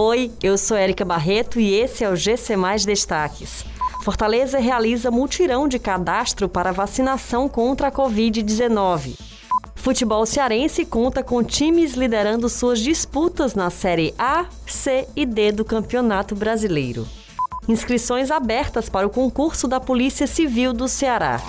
Oi, eu sou Érica Barreto e esse é o GC Mais Destaques. Fortaleza realiza mutirão de cadastro para vacinação contra a Covid-19. Futebol cearense conta com times liderando suas disputas na Série A, C e D do Campeonato Brasileiro. Inscrições abertas para o concurso da Polícia Civil do Ceará.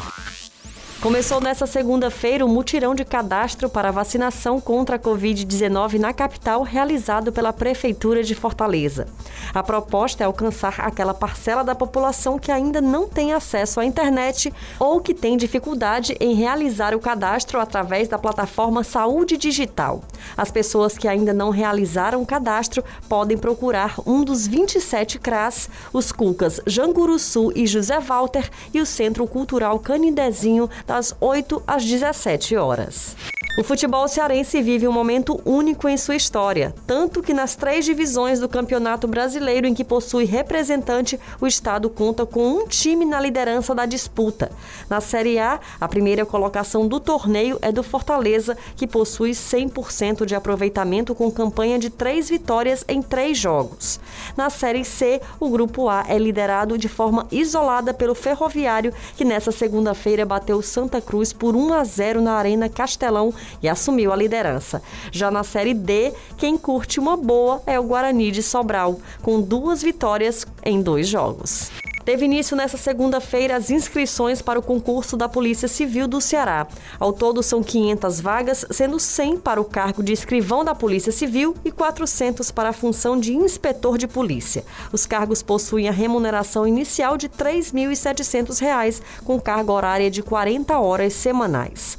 Começou nesta segunda-feira o mutirão de cadastro para vacinação contra a Covid-19 na capital, realizado pela Prefeitura de Fortaleza. A proposta é alcançar aquela parcela da população que ainda não tem acesso à internet ou que tem dificuldade em realizar o cadastro através da plataforma Saúde Digital. As pessoas que ainda não realizaram o cadastro podem procurar um dos 27 CRAS, os Cucas Janguruçu e José Walter e o Centro Cultural Canidezinho das 8 às 17 horas. O futebol cearense vive um momento único em sua história, tanto que nas três divisões do Campeonato Brasileiro em que possui representante, o estado conta com um time na liderança da disputa. Na Série A, a primeira colocação do torneio é do Fortaleza, que possui 100% de aproveitamento com campanha de três vitórias em três jogos. Na Série C, o Grupo A é liderado de forma isolada pelo Ferroviário, que nessa segunda-feira bateu Santa Cruz por 1 a 0 na Arena Castelão e assumiu a liderança. Já na Série D, quem curte uma boa é o Guarani de Sobral, com duas vitórias em dois jogos. Teve início nesta segunda-feira as inscrições para o concurso da Polícia Civil do Ceará. Ao todo são 500 vagas, sendo 100 para o cargo de escrivão da Polícia Civil e 400 para a função de inspetor de polícia. Os cargos possuem a remuneração inicial de R$ 3.700, com carga horária de 40 horas semanais.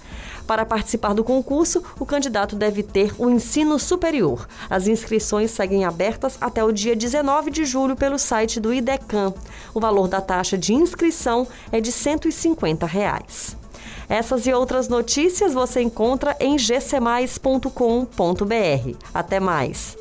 Para participar do concurso, o candidato deve ter o ensino superior. As inscrições seguem abertas até o dia 19 de julho pelo site do IDECAM. O valor da taxa de inscrição é de 150 reais. Essas e outras notícias você encontra em gcmais.com.br. Até mais!